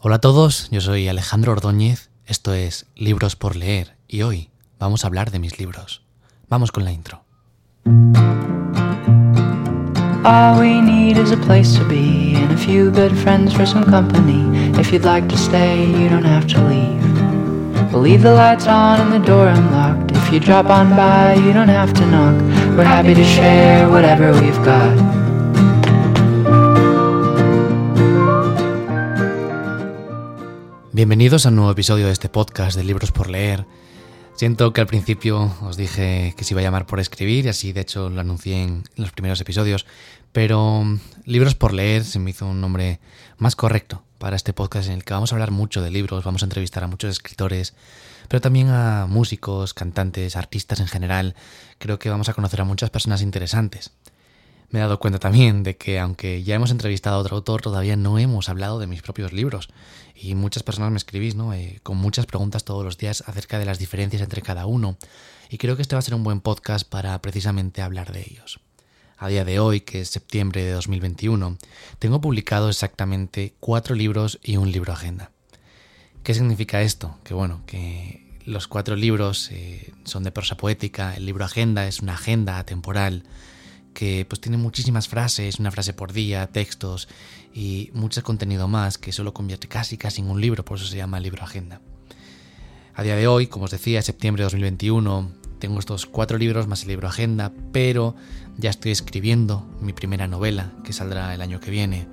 Hola a todos, yo soy Alejandro Ordóñez, esto es Libros por leer y hoy vamos a hablar de mis libros. Vamos con la intro. All we need is a place to be and a few good friends for some company. If you'd like to stay, you don't have to leave. We'll leave the lights on and the door unlocked. If you drop on by, you don't have to knock. We're happy to share whatever we've got. Bienvenidos a un nuevo episodio de este podcast de Libros por leer. Siento que al principio os dije que se iba a llamar por escribir y así de hecho lo anuncié en los primeros episodios, pero mm, Libros por leer se me hizo un nombre más correcto para este podcast en el que vamos a hablar mucho de libros, vamos a entrevistar a muchos escritores, pero también a músicos, cantantes, artistas en general. Creo que vamos a conocer a muchas personas interesantes. Me he dado cuenta también de que aunque ya hemos entrevistado a otro autor, todavía no hemos hablado de mis propios libros. Y muchas personas me escribís, ¿no? Eh, con muchas preguntas todos los días acerca de las diferencias entre cada uno. Y creo que este va a ser un buen podcast para precisamente hablar de ellos. A día de hoy, que es septiembre de 2021, tengo publicado exactamente cuatro libros y un libro agenda. ¿Qué significa esto? Que bueno, que los cuatro libros eh, son de prosa poética, el libro agenda es una agenda atemporal que pues tiene muchísimas frases, una frase por día, textos y mucho contenido más que solo convierte casi casi en un libro, por eso se llama libro agenda. A día de hoy, como os decía, septiembre de 2021, tengo estos cuatro libros más el libro agenda, pero ya estoy escribiendo mi primera novela que saldrá el año que viene.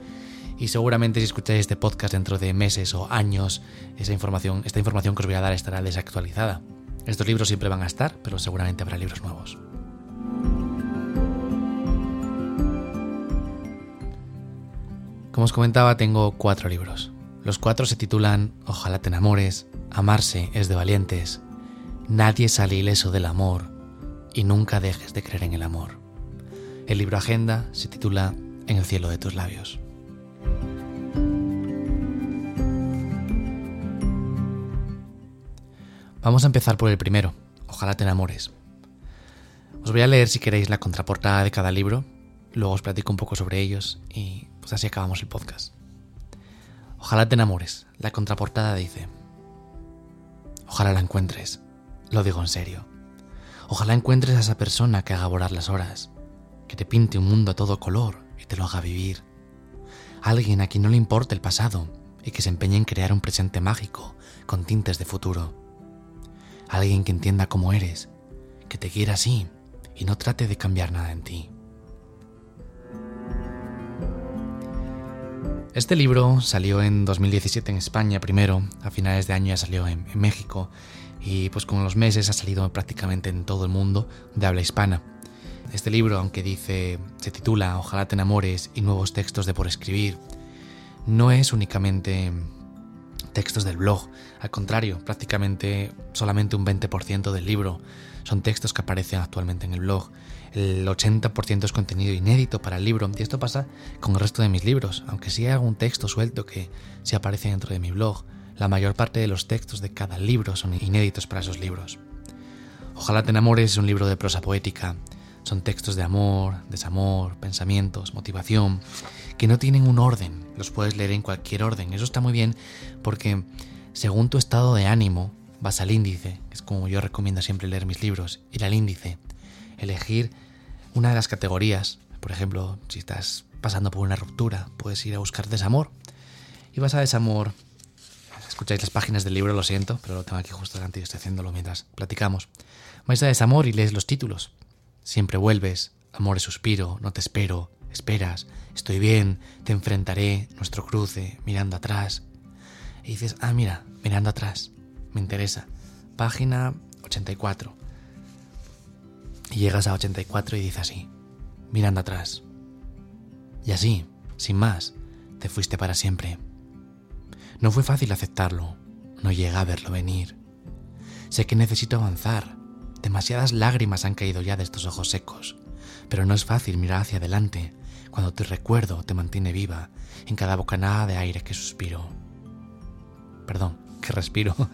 Y seguramente si escucháis este podcast dentro de meses o años, esa información, esta información que os voy a dar estará desactualizada. Estos libros siempre van a estar, pero seguramente habrá libros nuevos. Como os comentaba, tengo cuatro libros. Los cuatro se titulan Ojalá te enamores, Amarse es de valientes, Nadie sale ileso del amor y nunca dejes de creer en el amor. El libro Agenda se titula En el cielo de tus labios. Vamos a empezar por el primero, Ojalá te enamores. Os voy a leer si queréis la contraportada de cada libro, luego os platico un poco sobre ellos y pues así acabamos el podcast. Ojalá te enamores. La contraportada dice, ojalá la encuentres. Lo digo en serio. Ojalá encuentres a esa persona que haga volar las horas, que te pinte un mundo a todo color y te lo haga vivir. Alguien a quien no le importe el pasado y que se empeñe en crear un presente mágico con tintes de futuro. Alguien que entienda cómo eres, que te quiera así y no trate de cambiar nada en ti. Este libro salió en 2017 en España primero, a finales de año ya salió en, México y pues con los meses ha salido prácticamente en todo el mundo de habla hispana. Este libro, aunque dice, se titula Ojalá te enamores y nuevos textos de por escribir, no es únicamente textos del blog, al contrario, prácticamente solamente un 20% del libro son textos que aparecen actualmente en el blog el 80% es contenido inédito para el libro. Y esto pasa con el resto de mis libros, aunque sí hay algún texto suelto que se aparece dentro de mi blog, la mayor parte de los textos de cada libro son inéditos para esos libros. Ojalá te enamores es un libro de prosa poética, son textos de amor, desamor, pensamientos, motivación, que no tienen un orden, los puedes leer en cualquier orden, eso está muy bien porque según tu estado de ánimo vas al índice, que es como yo recomiendo siempre leer mis libros, ir al índice, elegir una de las categorías. Por ejemplo, si estás pasando por una ruptura, puedes ir a buscar desamor. Y vas a desamor. Escucháis las páginas del libro, lo siento, pero lo tengo aquí justo delante y estoy haciéndolo mientras platicamos. Vais a desamor y lees los títulos. Siempre vuelves, amor es suspiro, no te espero, esperas, estoy bien, te enfrentaré, nuestro cruce, mirando atrás. Y dices, ah, mira, mirando atrás, me interesa. Página 84. Y llegas a 84 y dices así, mirando atrás. Y así, sin más, te fuiste para siempre. No fue fácil aceptarlo, no llega a verlo venir. Sé que necesito avanzar, demasiadas lágrimas han caído ya de estos ojos secos, pero no es fácil mirar hacia adelante cuando te recuerdo te mantiene viva en cada bocanada de aire que suspiro. Perdón, que respiro.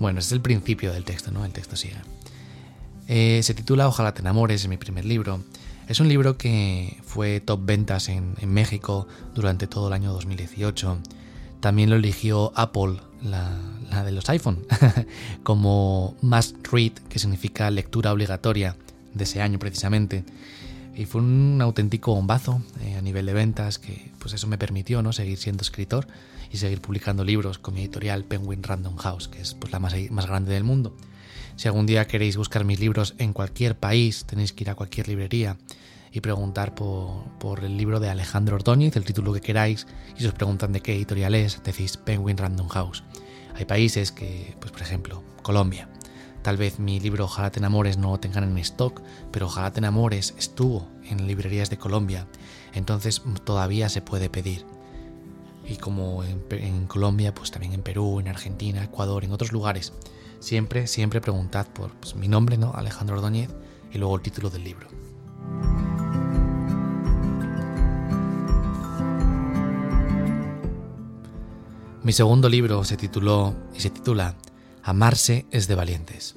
Bueno, es el principio del texto, ¿no? El texto sigue. Eh, se titula Ojalá te enamores, es mi primer libro. Es un libro que fue top ventas en, México durante todo el año 2018. También lo eligió Apple, la, de los iPhone, como Must Read, que significa lectura obligatoria de ese año precisamente. Y fue un auténtico bombazo eh, a nivel de ventas que pues eso me permitió ¿no? seguir siendo escritor y seguir publicando libros con mi editorial Penguin Random House, que es pues, la más, más grande del mundo. Si algún día queréis buscar mis libros en cualquier país, tenéis que ir a cualquier librería y preguntar por, el libro de Alejandro Ordóñez, el título que queráis, y si os preguntan de qué editorial es, decís Penguin Random House. Hay países que, pues por ejemplo, Colombia. Tal vez mi libro Ojalá te enamores no lo tengan en stock, pero Ojalá te enamores estuvo en librerías de Colombia, entonces todavía se puede pedir y como en, Colombia, pues también en Perú, en Argentina, Ecuador, en otros lugares. Siempre, siempre preguntad por pues, mi nombre, ¿no? Alejandro Ordóñez, y luego el título del libro. Mi segundo libro se tituló y se titula Amarse es de valientes.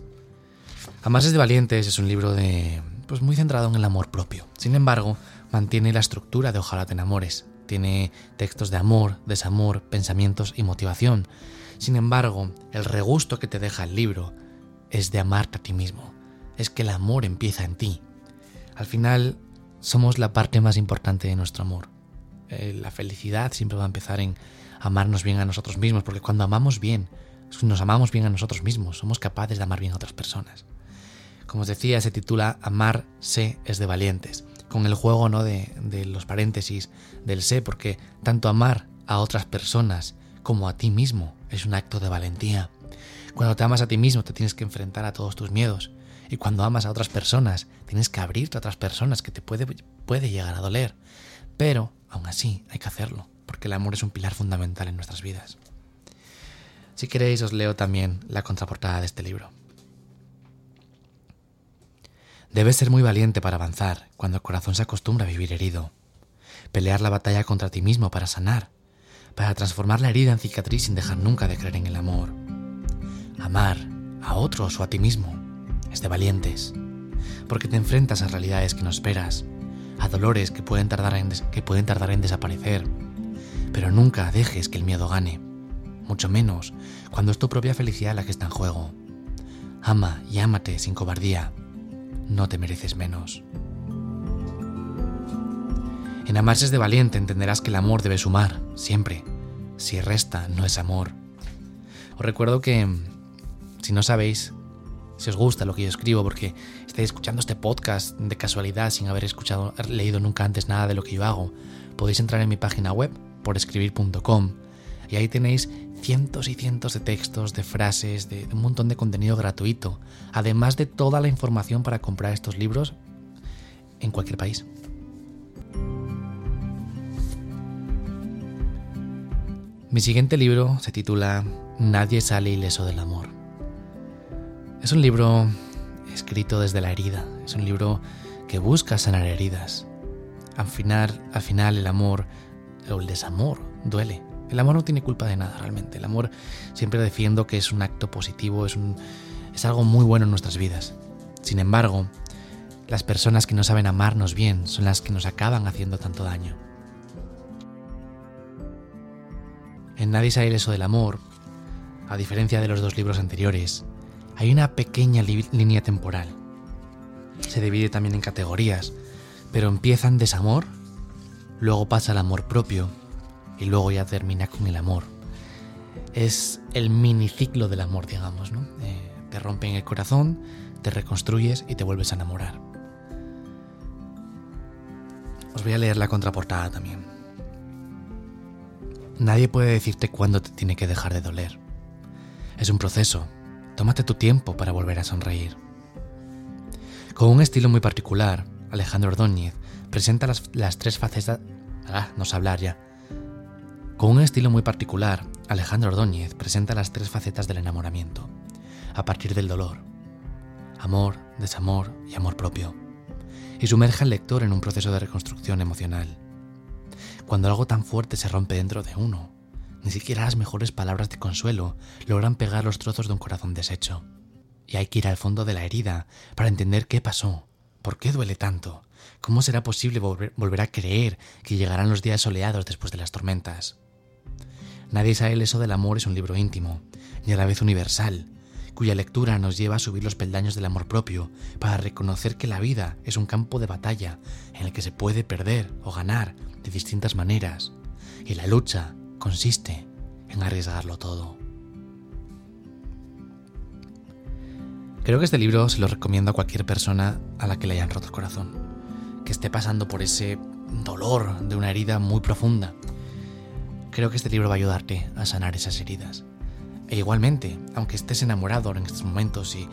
Amarse es de valientes es un libro de pues muy centrado en el amor propio. Sin embargo, mantiene la estructura de Ojalá te enamores, tiene textos de amor, desamor, pensamientos y motivación. Sin embargo, el regusto que te deja el libro es de amarte a ti mismo. Es que el amor empieza en ti. Al final, somos la parte más importante de nuestro amor. Eh, la felicidad siempre va a empezar en amarnos bien a nosotros mismos, porque cuando amamos bien, nos amamos bien a nosotros mismos, somos capaces de amar bien a otras personas. Como os decía, se titula Amarse es de valientes con el juego ¿no? de, de los paréntesis del sé, porque tanto amar a otras personas como a ti mismo es un acto de valentía. Cuando te amas a ti mismo te tienes que enfrentar a todos tus miedos. Y cuando amas a otras personas tienes que abrirte a otras personas que te puede, puede llegar a doler. Pero, aún así, hay que hacerlo, porque el amor es un pilar fundamental en nuestras vidas. Si queréis os leo también la contraportada de este libro. Debes ser muy valiente para avanzar cuando el corazón se acostumbra a vivir herido. Pelear la batalla contra ti mismo para sanar, para transformar la herida en cicatriz sin dejar nunca de creer en el amor. Amar a otros o a ti mismo es de valientes, porque te enfrentas a realidades que no esperas, a dolores que pueden tardar en, que pueden tardar en desaparecer, pero nunca dejes que el miedo gane, mucho menos cuando es tu propia felicidad la que está en juego. Ama y ámate sin cobardía no te mereces menos. En amarse es de valiente entenderás que el amor debe sumar, siempre. Si resta, no es amor. Os recuerdo que, si no sabéis, si os gusta lo que yo escribo, porque estáis escuchando este podcast de casualidad sin haber escuchado, leído nunca antes nada de lo que yo hago, podéis entrar en mi página web por escribir.com y ahí tenéis cientos y cientos de textos, de frases, de un montón de contenido gratuito, además de toda la información para comprar estos libros en cualquier país. Mi siguiente libro se titula Nadie sale ileso del amor. Es un libro escrito desde la herida, es un libro que busca sanar heridas. Al final, al final el amor o el desamor duele, el amor no tiene culpa de nada realmente. El amor siempre defiendo que es un acto positivo, es, es algo muy bueno en nuestras vidas. Sin embargo, las personas que no saben amarnos bien son las que nos acaban haciendo tanto daño. En Nadie sale eso del amor, a diferencia de los dos libros anteriores, hay una pequeña línea temporal. Se divide también en categorías, pero empieza en desamor, luego pasa al amor propio, y luego ya termina con el amor. Es el miniciclo del amor, digamos. Eh, te rompen el corazón, te reconstruyes y te vuelves a enamorar. Os voy a leer la contraportada también. Nadie puede decirte cuándo te tiene que dejar de doler. Es un proceso. Tómate tu tiempo para volver a sonreír. Con un estilo muy particular, Alejandro Ordóñez presenta las, las tres facetas... Ah, no hablar ya Con un estilo muy particular, Alejandro Ordóñez presenta las tres facetas del enamoramiento, a partir del dolor. Amor, desamor y amor propio. Y sumerge al lector en un proceso de reconstrucción emocional. Cuando algo tan fuerte se rompe dentro de uno, ni siquiera las mejores palabras de consuelo logran pegar los trozos de un corazón deshecho. Y hay que ir al fondo de la herida para entender qué pasó, por qué duele tanto, cómo será posible volver, a creer que llegarán los días soleados después de las tormentas. Nadie sabe eso del amor es un libro íntimo y a la vez universal, cuya lectura nos lleva a subir los peldaños del amor propio para reconocer que la vida es un campo de batalla en el que se puede perder o ganar de distintas maneras y la lucha consiste en arriesgarlo todo. Creo que este libro se lo recomiendo a cualquier persona a la que le hayan roto el corazón, que esté pasando por ese dolor de una herida muy profunda. Creo que este libro va a ayudarte a sanar esas heridas. E igualmente, aunque estés enamorado en estos momentos y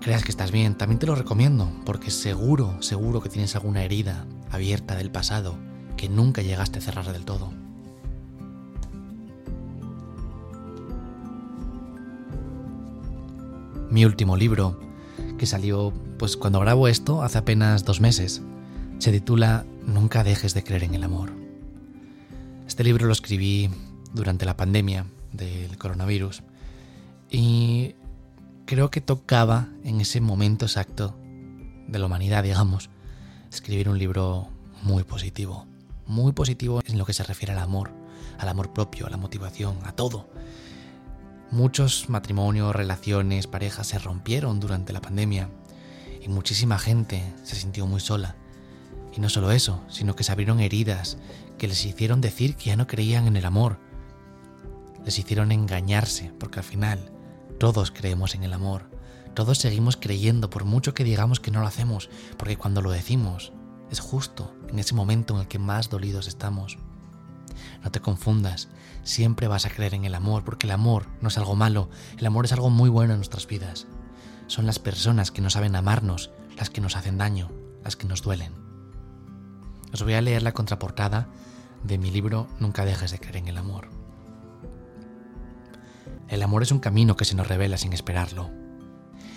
creas que estás bien, también te lo recomiendo, porque seguro, seguro que tienes alguna herida abierta del pasado que nunca llegaste a cerrar del todo. mi último libro, que salió pues cuando grabo esto hace apenas dos meses. Se titula Nunca dejes de creer en el amor. Este libro lo escribí durante la pandemia del coronavirus y creo que tocaba en ese momento exacto de la humanidad, digamos, escribir un libro muy positivo, muy positivo en lo que se refiere al amor, al amor propio, a la motivación, a todo. Muchos matrimonios, relaciones, parejas se rompieron durante la pandemia y muchísima gente se sintió muy sola. Y no solo eso, sino que se abrieron heridas que les hicieron decir que ya no creían en el amor. Les hicieron engañarse, porque al final todos creemos en el amor. Todos seguimos creyendo por mucho que digamos que no lo hacemos, porque cuando lo decimos es justo en ese momento en el que más dolidos estamos. No te confundas, siempre vas a creer en el amor, porque el amor no es algo malo, el amor es algo muy bueno en nuestras vidas. Son las personas que no saben amarnos las que nos hacen daño, las que nos duelen. Os voy a leer la contraportada de mi libro Nunca dejes de creer en el amor. El amor es un camino que se nos revela sin esperarlo.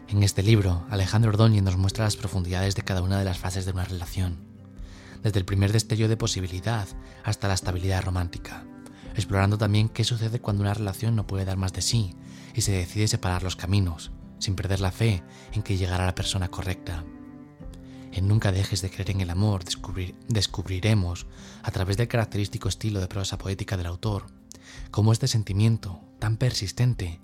En este libro, Alejandro Ordóñez nos muestra las profundidades de cada una de las fases de una relación, desde el primer destello de posibilidad hasta la estabilidad romántica explorando también qué sucede cuando una relación no puede dar más de sí y se decide separar los caminos, sin perder la fe en que llegará la persona correcta. En Nunca dejes de creer en el amor descubriremos, a través del característico estilo de prosa poética del autor, cómo este sentimiento, tan persistente,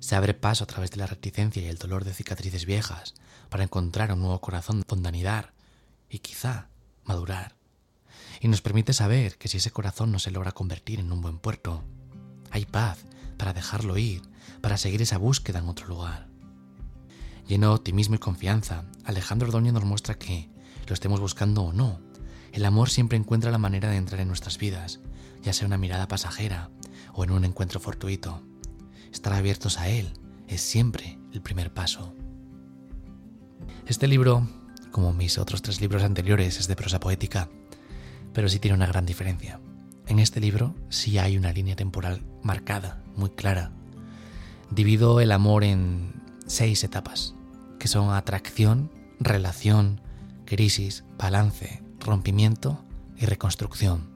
se abre paso a través de la reticencia y el dolor de cicatrices viejas para encontrar un nuevo corazón donde anidar y quizá madurar y nos permite saber que si ese corazón no se logra convertir en un buen puerto, hay paz para dejarlo ir, para seguir esa búsqueda en otro lugar. Lleno de optimismo y confianza, Alejandro Ordóñez nos muestra que, lo estemos buscando o no, el amor siempre encuentra la manera de entrar en nuestras vidas, ya sea una mirada pasajera o en un encuentro fortuito. Estar abiertos a él es siempre el primer paso. Este libro, como mis otros tres libros anteriores, es de prosa poética pero sí tiene una gran diferencia. En este libro sí hay una línea temporal marcada, muy clara. Divido el amor en seis etapas, que son atracción, relación, crisis, balance, rompimiento y reconstrucción.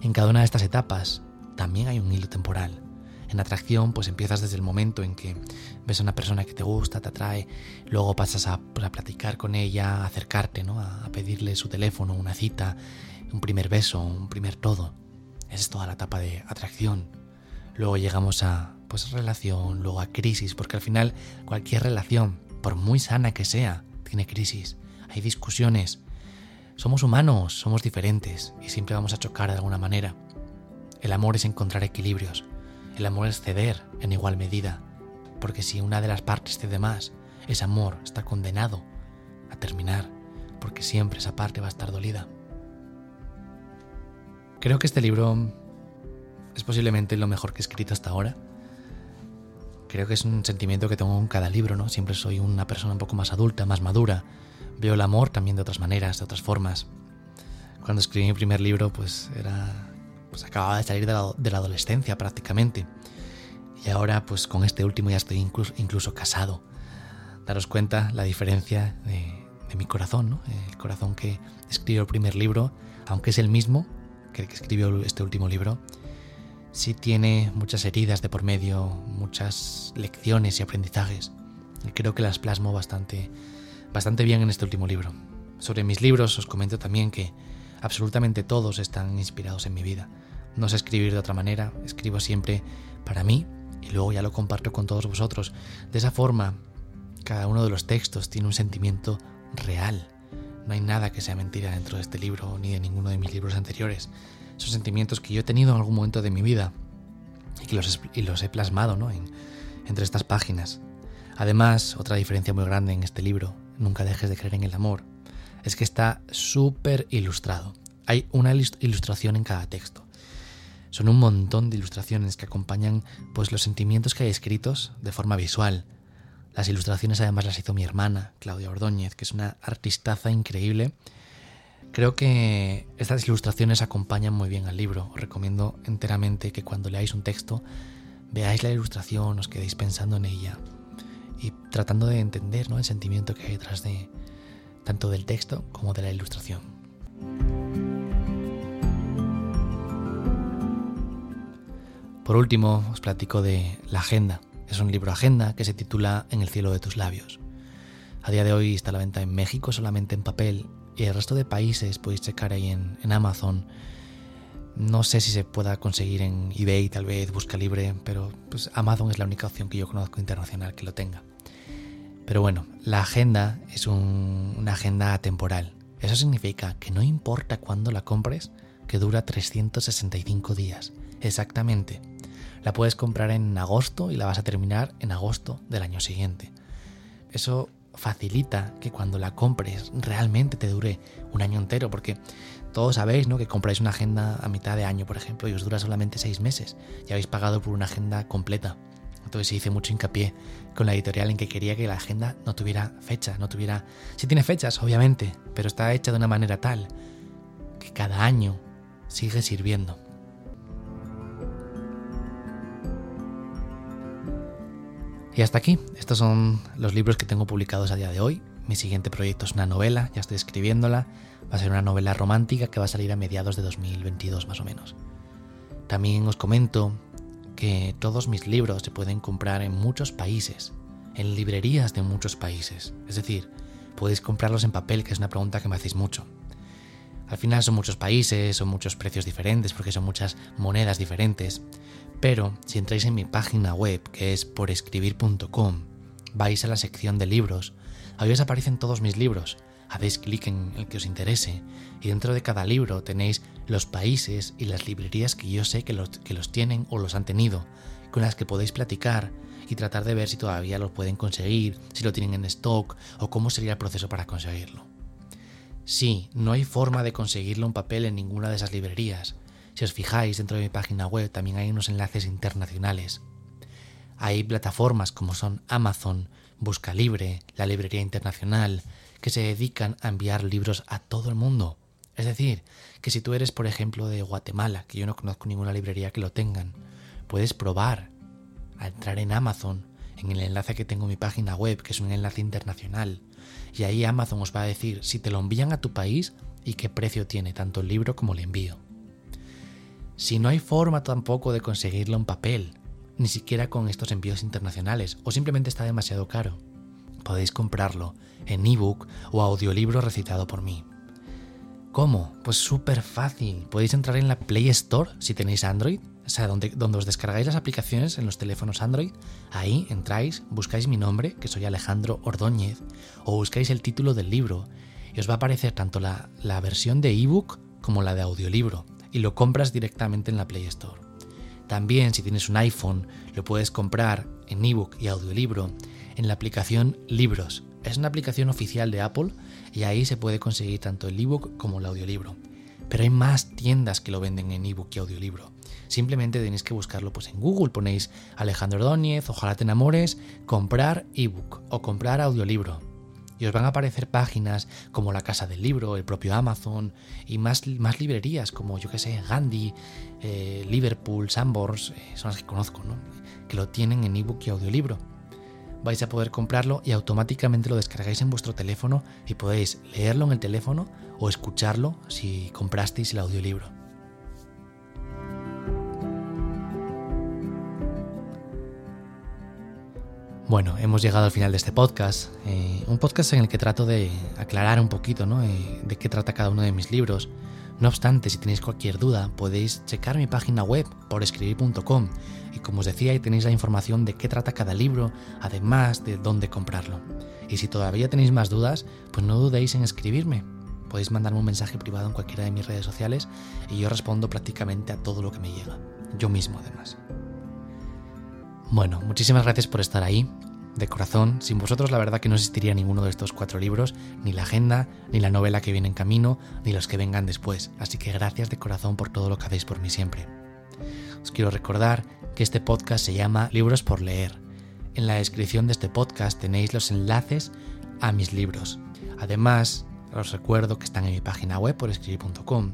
En cada una de estas etapas también hay un hilo temporal. En atracción, pues empiezas desde el momento en que ves a una persona que te gusta, te atrae, luego pasas a, pues, platicar con ella, acercarte, ¿no? a pedirle su teléfono, una cita, un primer beso, un primer todo. Esa es toda la etapa de atracción. Luego llegamos a pues relación, luego a crisis, porque al final cualquier relación, por muy sana que sea, tiene crisis. Hay discusiones. Somos humanos, somos diferentes y siempre vamos a chocar de alguna manera. El amor es encontrar equilibrios. El amor es ceder en igual medida, porque si una de las partes cede más, ese amor está condenado a terminar, porque siempre esa parte va a estar dolida. Creo que este libro es posiblemente lo mejor que he escrito hasta ahora. Creo que es un sentimiento que tengo en cada libro, ¿no? Siempre soy una persona un poco más adulta, más madura. Veo el amor también de otras maneras, de otras formas. Cuando escribí mi primer libro, pues era pues acababa de salir de la, adolescencia prácticamente. Y ahora pues con este último ya estoy incluso, incluso casado. Daros cuenta la diferencia de, mi corazón, ¿no? El corazón que escribió el primer libro, aunque es el mismo que el que escribió este último libro, sí tiene muchas heridas de por medio, muchas lecciones y aprendizajes. Y creo que las plasmo bastante, bastante bien en este último libro. Sobre mis libros os comento también que absolutamente todos están inspirados en mi vida. No sé escribir de otra manera, escribo siempre para mí y luego ya lo comparto con todos vosotros. De esa forma, cada uno de los textos tiene un sentimiento real. No hay nada que sea mentira dentro de este libro ni de ninguno de mis libros anteriores. Son sentimientos que yo he tenido en algún momento de mi vida y que los, los he plasmado ¿no? en, entre estas páginas. Además, otra diferencia muy grande en este libro, Nunca dejes de creer en el amor, es que está súper ilustrado. Hay una ilustración en cada texto. Son un montón de ilustraciones que acompañan pues los sentimientos que hay escritos de forma visual. Las ilustraciones además las hizo mi hermana, Claudia Ordóñez, que es una artistaza increíble. Creo que estas ilustraciones acompañan muy bien al libro. Os recomiendo enteramente que cuando leáis un texto veáis la ilustración, os quedéis pensando en ella y tratando de entender ¿no? el sentimiento que hay detrás de tanto del texto como de la ilustración. Por último, os platico de La Agenda. Es un libro agenda que se titula En el cielo de tus labios. A día de hoy está a la venta en México solamente en papel y el resto de países podéis checar ahí en, Amazon. No sé si se pueda conseguir en eBay, tal vez, Busca Libre, pero pues Amazon es la única opción que yo conozco internacional que lo tenga. Pero bueno, la agenda es una agenda atemporal. Eso significa que no importa cuándo la compres, que dura 365 días. Exactamente la puedes comprar en agosto y la vas a terminar en agosto del año siguiente. Eso facilita que cuando la compres realmente te dure un año entero, porque todos sabéis ¿no? que compráis una agenda a mitad de año, por ejemplo, y os dura solamente seis meses y habéis pagado por una agenda completa. Entonces hice mucho hincapié con la editorial en que quería que la agenda no tuviera fecha, no tuviera... Sí tiene fechas, obviamente, pero está hecha de una manera tal que cada año sigue sirviendo. Y hasta aquí, estos son los libros que tengo publicados a día de hoy. Mi siguiente proyecto es una novela, ya estoy escribiéndola. Va a ser una novela romántica que va a salir a mediados de 2022 más o menos. También os comento que todos mis libros se pueden comprar en muchos países, en librerías de muchos países. Es decir, podéis comprarlos en papel, que es una pregunta que me hacéis mucho. Al final son muchos países, son muchos precios diferentes, porque son muchas monedas diferentes. Pero si entráis en mi página web, que es porescribir.com, vais a la sección de libros, ahí os aparecen todos mis libros. Hacéis clic en el que os interese y dentro de cada libro tenéis los países y las librerías que yo sé que los, que los tienen o los han tenido, con las que podéis platicar y tratar de ver si todavía los pueden conseguir, si lo tienen en stock o cómo sería el proceso para conseguirlo. Sí, no hay forma de conseguirlo en papel en ninguna de esas librerías, si os fijáis dentro de mi página web también hay unos enlaces internacionales. Hay plataformas como son Amazon, Busca Libre, la Librería Internacional, que se dedican a enviar libros a todo el mundo. Es decir, que si tú eres, por ejemplo, de Guatemala, que yo no conozco ninguna librería que lo tengan, puedes probar a entrar en Amazon, en el enlace que tengo en mi página web, que es un enlace internacional, y ahí Amazon os va a decir si te lo envían a tu país y qué precio tiene tanto el libro como el envío. Si no hay forma tampoco de conseguirlo en papel, ni siquiera con estos envíos internacionales, o simplemente está demasiado caro, podéis comprarlo en ebook o audiolibro recitado por mí. ¿Cómo? Pues súper fácil. Podéis entrar en la Play Store si tenéis Android, o sea, donde, donde os descargáis las aplicaciones en los teléfonos Android. Ahí entráis, buscáis mi nombre, que soy Alejandro Ordóñez, o buscáis el título del libro, y os va a aparecer tanto la, la versión de ebook como la de audiolibro y lo compras directamente en la Play Store. También si tienes un iPhone lo puedes comprar en ebook y audiolibro en la aplicación Libros. Es una aplicación oficial de Apple y ahí se puede conseguir tanto el ebook como el audiolibro. Pero hay más tiendas que lo venden en ebook y audiolibro. Simplemente tenéis que buscarlo pues en Google, ponéis Alejandro Ordóñez, ojalá te enamores, comprar ebook o comprar audiolibro. y os van a aparecer páginas como la Casa del Libro, el propio Amazon y más, más librerías como yo que sé, Gandhi, eh, Liverpool, Sambors, eh, son las que conozco, ¿no? que lo tienen en ebook y audiolibro. Vais a poder comprarlo y automáticamente lo descargáis en vuestro teléfono y podéis leerlo en el teléfono o escucharlo si comprasteis el audiolibro. Bueno, hemos llegado al final de este podcast, eh, un podcast en el que trato de aclarar un poquito ¿no? Eh, de qué trata cada uno de mis libros. No obstante, si tenéis cualquier duda, podéis checar mi página web por escribir.com y como os decía, ahí tenéis la información de qué trata cada libro, además de dónde comprarlo. Y si todavía tenéis más dudas, pues no dudéis en escribirme. Podéis mandarme un mensaje privado en cualquiera de mis redes sociales y yo respondo prácticamente a todo lo que me llega. Yo mismo, además. Bueno, muchísimas gracias por estar ahí. De corazón, sin vosotros la verdad que no existiría ninguno de estos cuatro libros, ni la agenda, ni la novela que viene en camino, ni los que vengan después. Así que gracias de corazón por todo lo que hacéis por mí siempre. Os quiero recordar que este podcast se llama Libros por leer. En la descripción de este podcast tenéis los enlaces a mis libros. Además, os recuerdo que están en mi página web por escribir.com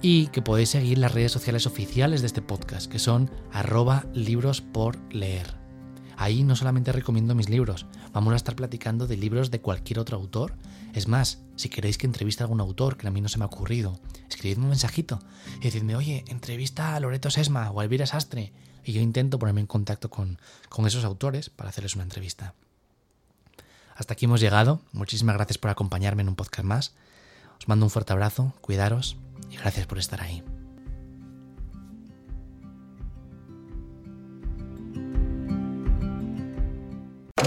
y que podéis seguir las redes sociales oficiales de este podcast, que son arroba libros por leer. Ahí no solamente recomiendo mis libros, vamos a estar platicando de libros de cualquier otro autor. Es más, si queréis que entreviste a algún autor que a mí no se me ha ocurrido, escribidme un mensajito y decidme, oye, entrevista a Loreto Sesma o a Elvira Sastre. Y yo intento ponerme en contacto con, con esos autores para hacerles una entrevista. Hasta aquí hemos llegado. Muchísimas gracias por acompañarme en un podcast más. Os mando un fuerte abrazo, cuidaros y gracias por estar ahí.